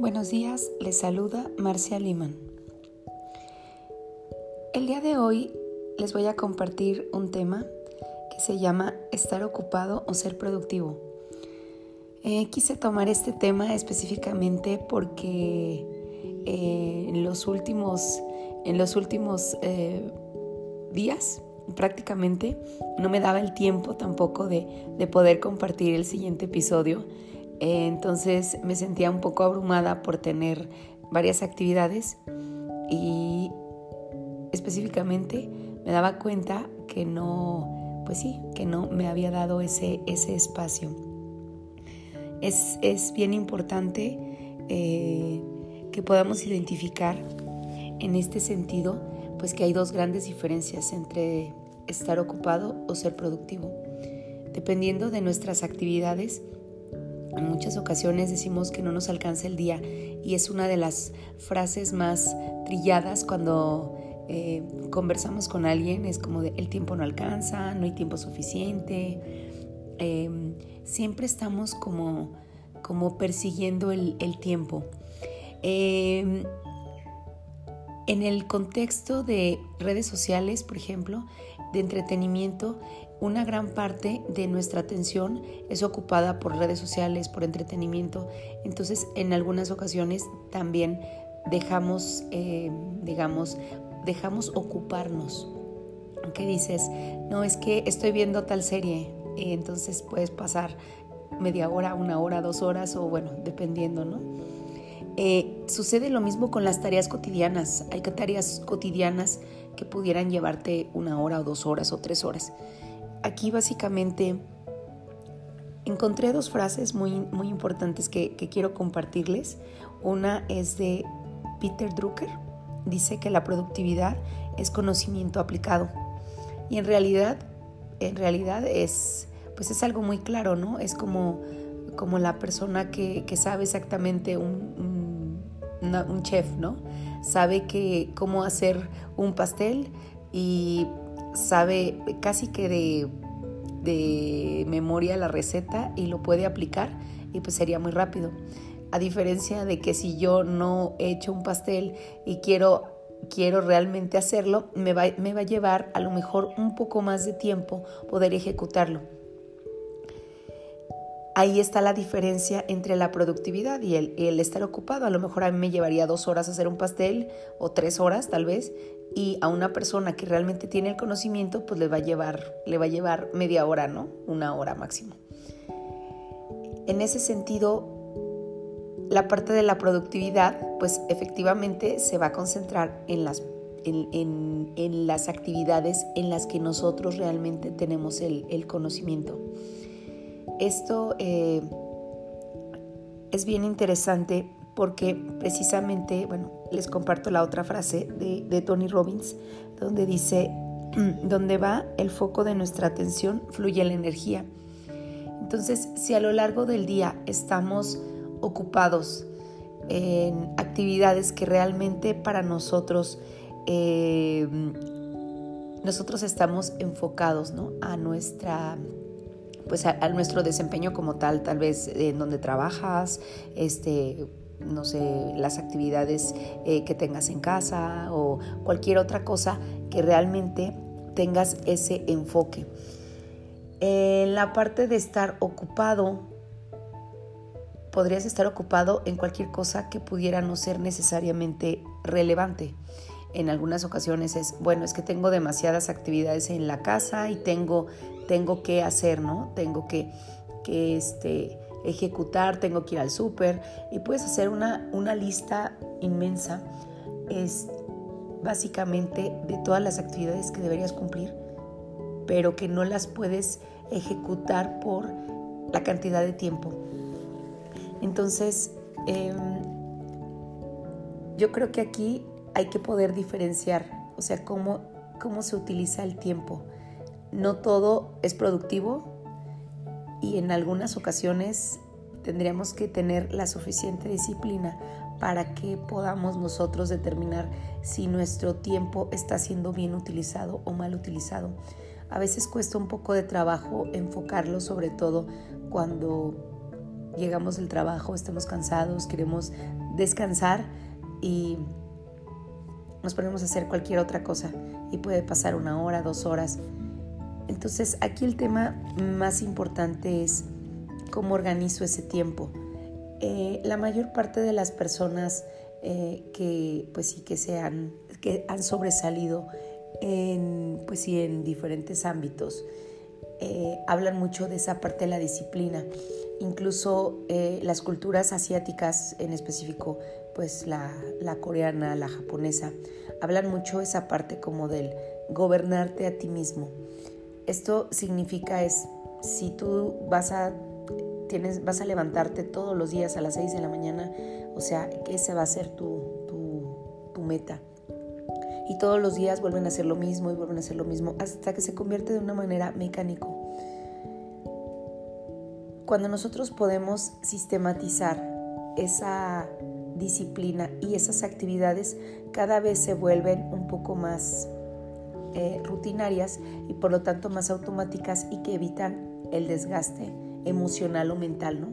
Buenos días, les saluda Marcia Liman. El día de hoy les voy a compartir un tema que se llama estar ocupado o ser productivo. Eh, quise tomar este tema específicamente porque eh, en los últimos, en los últimos eh, días prácticamente no me daba el tiempo tampoco de, de poder compartir el siguiente episodio entonces me sentía un poco abrumada por tener varias actividades y específicamente me daba cuenta que no, pues sí, que no me había dado ese, ese espacio. Es, bien importante eh, que podamos identificar en este sentido, pues que hay dos grandes diferencias entre estar ocupado o ser productivo. Dependiendo de nuestras actividades, en muchas ocasiones decimos que no nos alcanza el día y es una de las frases más trilladas cuando eh, conversamos con alguien, es como de el tiempo no alcanza, no hay tiempo suficiente. Em, siempre estamos como, como persiguiendo el, tiempo. Em, en el contexto de redes sociales, por ejemplo, de entretenimiento, una gran parte de nuestra atención es ocupada por redes sociales, por entretenimiento. Entonces, en algunas ocasiones también dejamos, eh, digamos, dejamos ocuparnos. ¿Qué dices? No, es que estoy viendo tal serie. Y entonces puedes pasar media hora, una hora, dos horas o bueno, dependiendo, ¿no? Eh, sucede lo mismo con las tareas cotidianas. Hay tareas cotidianas que pudieran llevarte una hora o dos horas o tres horas aquí básicamente encontré dos frases muy, muy importantes que, quiero compartirles. Una es de Peter Drucker. Dice que la productividad es conocimiento aplicado. Y en realidad, en realidad es, pues es algo muy claro, ¿no? Es como, como la persona que, sabe exactamente un, un, chef, ¿no? Sabe que, cómo hacer un pastel y sabe casi que de, de memoria la receta y lo puede aplicar y pues sería muy rápido. A diferencia de que si yo no he hecho un pastel y quiero, quiero realmente hacerlo, me va, me va a llevar a lo mejor un poco más de tiempo poder ejecutarlo. Ahí está la diferencia entre la productividad y el, el, estar ocupado. A lo mejor a mí me llevaría dos horas hacer un pastel o tres horas tal vez y a una persona que realmente tiene el conocimiento pues le va a llevar, le va a llevar media hora, ¿no? Una hora máximo. En ese sentido, la parte de la productividad pues efectivamente se va a concentrar en las, en, las actividades en las que nosotros realmente tenemos el, conocimiento. Esto eh, es bien interesante porque precisamente, bueno, les comparto la otra frase de, Tony Robbins, donde dice, donde va el foco de nuestra atención, fluye la energía. Entonces, si a lo largo del día estamos ocupados en actividades que realmente para nosotros, eh, nosotros estamos enfocados ¿no? a nuestra pues a, nuestro desempeño como tal, tal vez en donde trabajas, este, no sé, las actividades eh, que tengas en casa o cualquier otra cosa que realmente tengas ese enfoque. En la parte de estar ocupado, podrías estar ocupado en cualquier cosa que pudiera no ser necesariamente relevante. En algunas ocasiones es, bueno, es que tengo demasiadas actividades en la casa y tengo, tengo que hacer, ¿no? Tengo que, que este, ejecutar, tengo que ir al súper y puedes hacer una, una lista inmensa. Es básicamente de todas las actividades que deberías cumplir, pero que no las puedes ejecutar por la cantidad de tiempo. Entonces, em, yo creo que aquí hay que poder diferenciar, o sea, cómo, cómo se utiliza el tiempo. No todo es productivo, y en algunas ocasiones tendríamos que tener la suficiente disciplina para que podamos nosotros determinar si nuestro tiempo está siendo bien utilizado o mal utilizado. A veces cuesta un poco de trabajo enfocarlo, sobre todo cuando llegamos del trabajo, estamos cansados, queremos descansar y nos ponemos a hacer cualquier otra cosa y puede pasar una hora, dos horas. Entonces aquí el tema más importante es cómo organizo ese tiempo. Eh, la mayor parte de las personas eh, que pues que han, que han sobresalido en, pues en diferentes ámbitos eh, hablan mucho de esa parte de la disciplina. Incluso las culturas asiáticas en específico, pues la, la coreana, la japonesa, hablan mucho esa parte como del gobernarte a ti mismo. Esto significa es, si tú vas a, tienes, vas a levantarte todos los días a las 6 de la mañana, o sea, que ese va a ser tu, tu, tu meta. Y todos los días vuelven a hacer lo mismo y vuelven a hacer lo mismo hasta que se convierte de una manera mecánico. Cuando nosotros podemos sistematizar esa disciplina y esas actividades cada vez se vuelven un poco más eh, rutinarias y por lo tanto más automáticas y que evitan el desgaste emocional o mental, ¿no?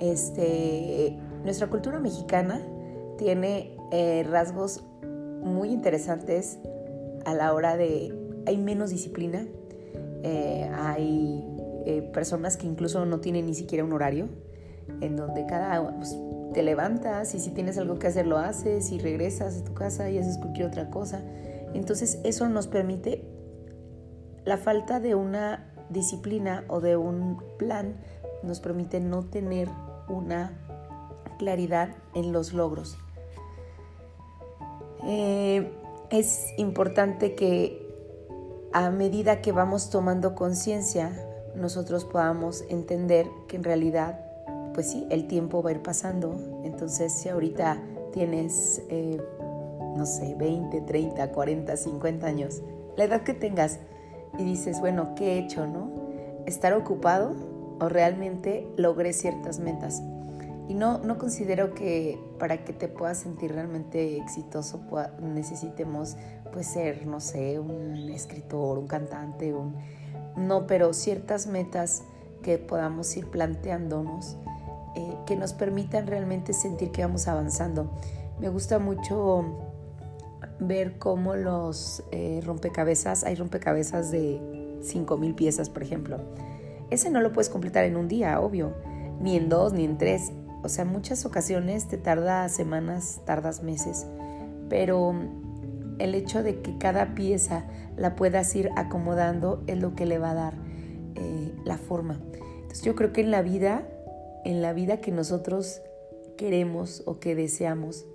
Este, nuestra cultura mexicana tiene eh, rasgos muy interesantes a la hora de... Hay menos disciplina, eh, hay personas que incluso no tienen ni siquiera un horario, en donde cada... Pues, te levantas y si tienes algo que hacer lo haces y regresas a tu casa y haces cualquier otra cosa. Entonces eso nos permite la falta de una disciplina o de un plan nos permite no tener una claridad en los logros. Eh, es importante que a medida que vamos tomando conciencia, nosotros podamos entender que en realidad, pues sí, el tiempo va a ir pasando. Entonces, si ahorita tienes eh, no sé, 20, 30, 40, 50 años, la edad que tengas, y dices, bueno, ¿qué he hecho, no? ¿Estar ocupado o realmente logré ciertas metas? Y no, no considero que para que te puedas sentir realmente exitoso necesitemos pues ser, no sé, un escritor, un cantante, un... No, pero ciertas metas que podamos ir planteándonos eh, que nos permitan realmente sentir que vamos avanzando. Me gusta mucho ver cómo los eh, rompecabezas, hay rompecabezas de 5.000 piezas, por ejemplo. Ese no lo puedes completar en un día, obvio, ni en dos, ni en tres. O sea, muchas ocasiones te tarda semanas, tardas meses, pero el hecho de que cada pieza la puedas ir acomodando es lo que le va a dar eh, la forma. Entonces yo creo que en la vida, en la vida que nosotros queremos o que deseamos,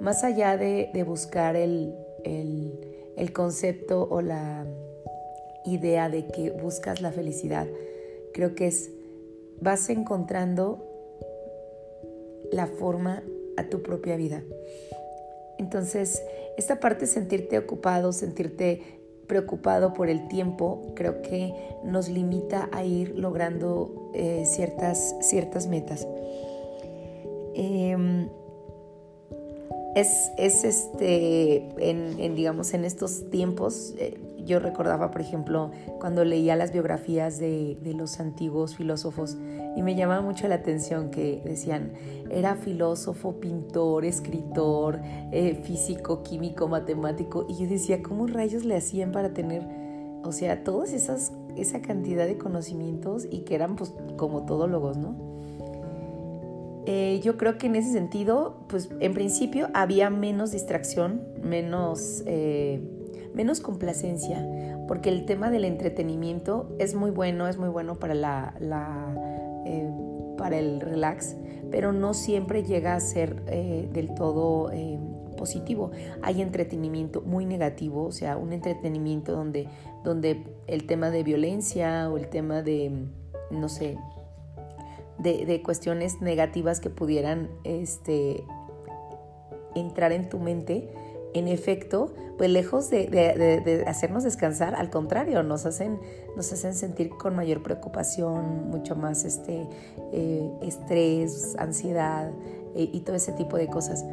más allá de, buscar el, concepto o la idea de que buscas la felicidad, creo que es, vas encontrando la forma a tu propia vida. Entonces, esta parte de sentirte ocupado, sentirte preocupado por el tiempo, creo que nos limita a ir logrando eh, ciertas, ciertas metas. Em, es, este, en, digamos, en estos tiempos, eh, yo recordaba, por ejemplo, cuando leía las biografías de, los antiguos filósofos y me llamaba mucho la atención que decían, era filósofo, pintor, escritor, eh, físico, químico, matemático, y yo decía, ¿cómo rayos le hacían para tener, o sea, todas esas, esa cantidad de conocimientos y que eran pues como todólogos, ¿no? Eh, yo creo que en ese sentido, pues en principio había menos distracción, menos, eh, menos complacencia, porque el tema del entretenimiento es muy bueno, es muy bueno para, la, eh, para el relax, pero no siempre llega a ser del todo positivo. Hay entretenimiento muy negativo, o sea, un entretenimiento donde, donde el tema de violencia o el tema de, no sé, de, cuestiones negativas que pudieran este, entrar en tu mente, en efecto, pues lejos de, hacernos descansar, al contrario, nos hacen, nos hacen sentir con mayor preocupación, mucho más este, eh, estrés, ansiedad eh, y todo ese tipo de cosas.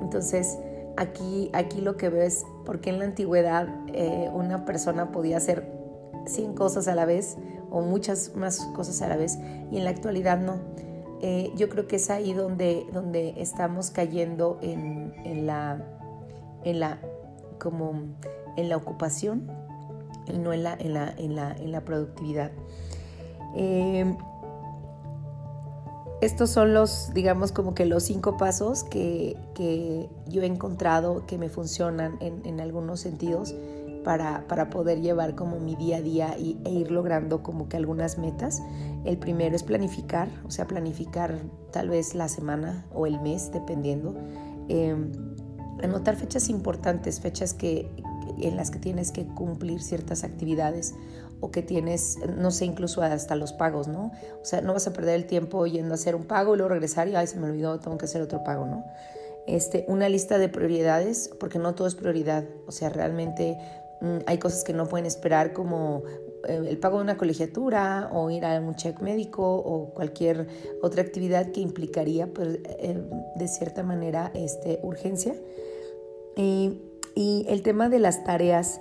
Entonces, aquí, aquí lo que veo es por qué en la antigüedad eh, una persona podía hacer 100 cosas a la vez o muchas más cosas a la vez y en la actualidad no. eh, yo creo que es ahí donde, donde estamos cayendo en, la, en, la, como en la ocupación y no en la, en la, en la, productividad. Eh, estos son los, digamos, como que los cinco pasos que, yo he encontrado que me funcionan en, algunos sentidos para, poder llevar como mi día a día y, e ir logrando como que algunas metas. El primero es planificar, o sea, planificar tal vez la semana o el mes, dependiendo. Em, anotar fechas importantes, fechas que, en las que tienes que cumplir ciertas actividades o que tienes, no sé, incluso hasta los pagos, ¿no? O sea, no vas a perder el tiempo yendo a hacer un pago y luego regresar y, ay, se me olvidó, tengo que hacer otro pago, ¿no? Este, una lista de prioridades, porque no todo es prioridad, o sea, realmente hay cosas que no pueden esperar como eh, el pago de una colegiatura o ir a un check médico o cualquier otra actividad que implicaría pues, eh, de cierta manera este, urgencia. Y, y el tema de las tareas,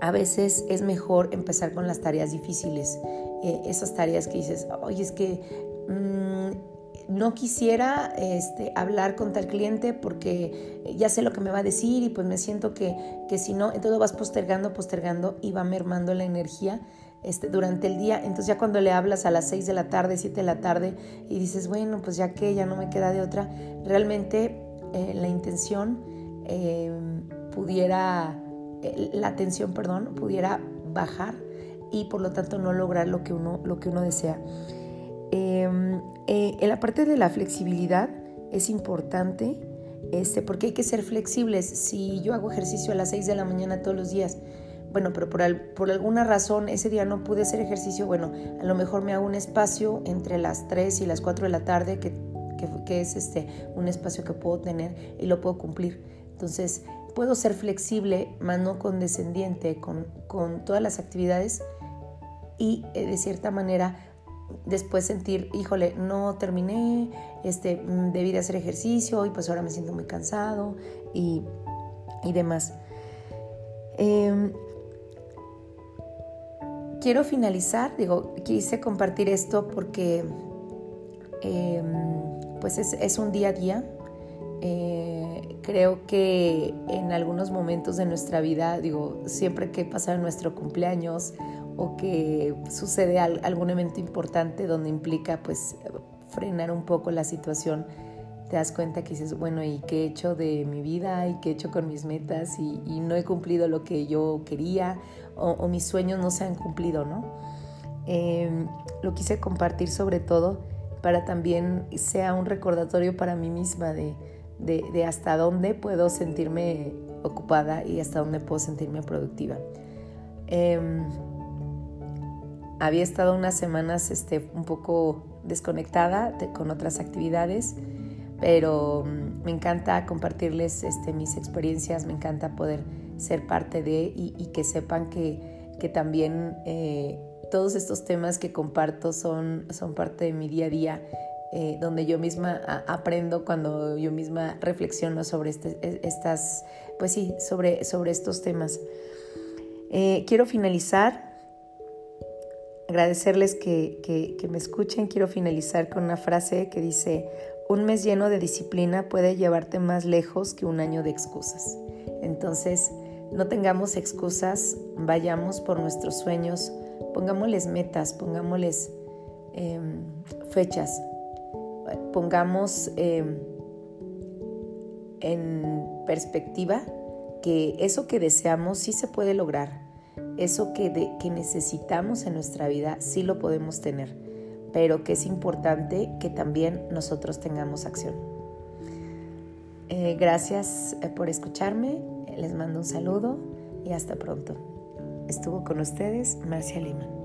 a veces es mejor empezar con las tareas difíciles, eh, esas tareas que dices, oye, es que mm, no quisiera este, hablar con tal cliente porque ya sé lo que me va a decir y pues me siento que, que si no, entonces vas postergando, postergando y va mermando la energía. Este, durante el día, entonces ya cuando le hablas a las 6 de la tarde, 7 de la tarde y dices, bueno, pues ya que ya no me queda de otra, realmente eh, la intención eh, pudiera la atención, perdón, pudiera bajar y por lo tanto no lograr lo que uno, lo que uno desea. Em, eh, en la parte de la flexibilidad es importante este, porque hay que ser flexibles. Si yo hago ejercicio a las 6 de la mañana todos los días, bueno, pero por, por, alguna razón ese día no pude hacer ejercicio, bueno, a lo mejor me hago un espacio entre las 3 y las 4 de la tarde, que, que, que es este, un espacio que puedo tener y lo puedo cumplir. Entonces, puedo ser flexible, más no condescendiente con, con todas las actividades y eh, de cierta manera después sentir, híjole, no terminé, este, mm, debí de hacer ejercicio y pues ahora me siento muy cansado y, y demás. Em, quiero finalizar, digo, quise compartir esto porque em, pues es, es, un día a día. Eh, Creo que en algunos momentos de nuestra vida, digo, siempre que pasa nuestro cumpleaños o que sucede algún evento importante donde implica pues frenar un poco la situación, te das cuenta que dices, bueno, ¿y qué he hecho de mi vida? ¿Y qué he hecho con mis metas? Y, no he cumplido lo que yo quería o, mis sueños no se han cumplido, ¿no? Em, lo quise compartir sobre todo para también sea un recordatorio para mí misma de de, hasta dónde puedo sentirme ocupada y hasta dónde puedo sentirme productiva. Em, había estado unas semanas este, un poco desconectada con otras actividades, pero mm, me encanta compartirles este, mis experiencias, me encanta poder ser parte de y, que sepan que, que también eh, todos estos temas que comparto son, son parte de mi día a día eh, donde yo misma aprendo cuando yo misma reflexiono sobre este, e, estas, pues sí, sobre, sobre estos temas. Eh, quiero finalizar, agradecerles que, me escuchen, quiero finalizar con una frase que dice, un mes lleno de disciplina puede llevarte más lejos que un año de excusas. Entonces, no tengamos excusas, vayamos por nuestros sueños, pongámosles metas, pongámosles em, fechas, pongamos em, en perspectiva que eso que deseamos sí se puede lograr, eso que, que necesitamos en nuestra vida sí lo podemos tener, pero que es importante que también nosotros tengamos acción. Eh, gracias eh, por escucharme, les mando un saludo y hasta pronto. Estuvo con ustedes Marcia Lima.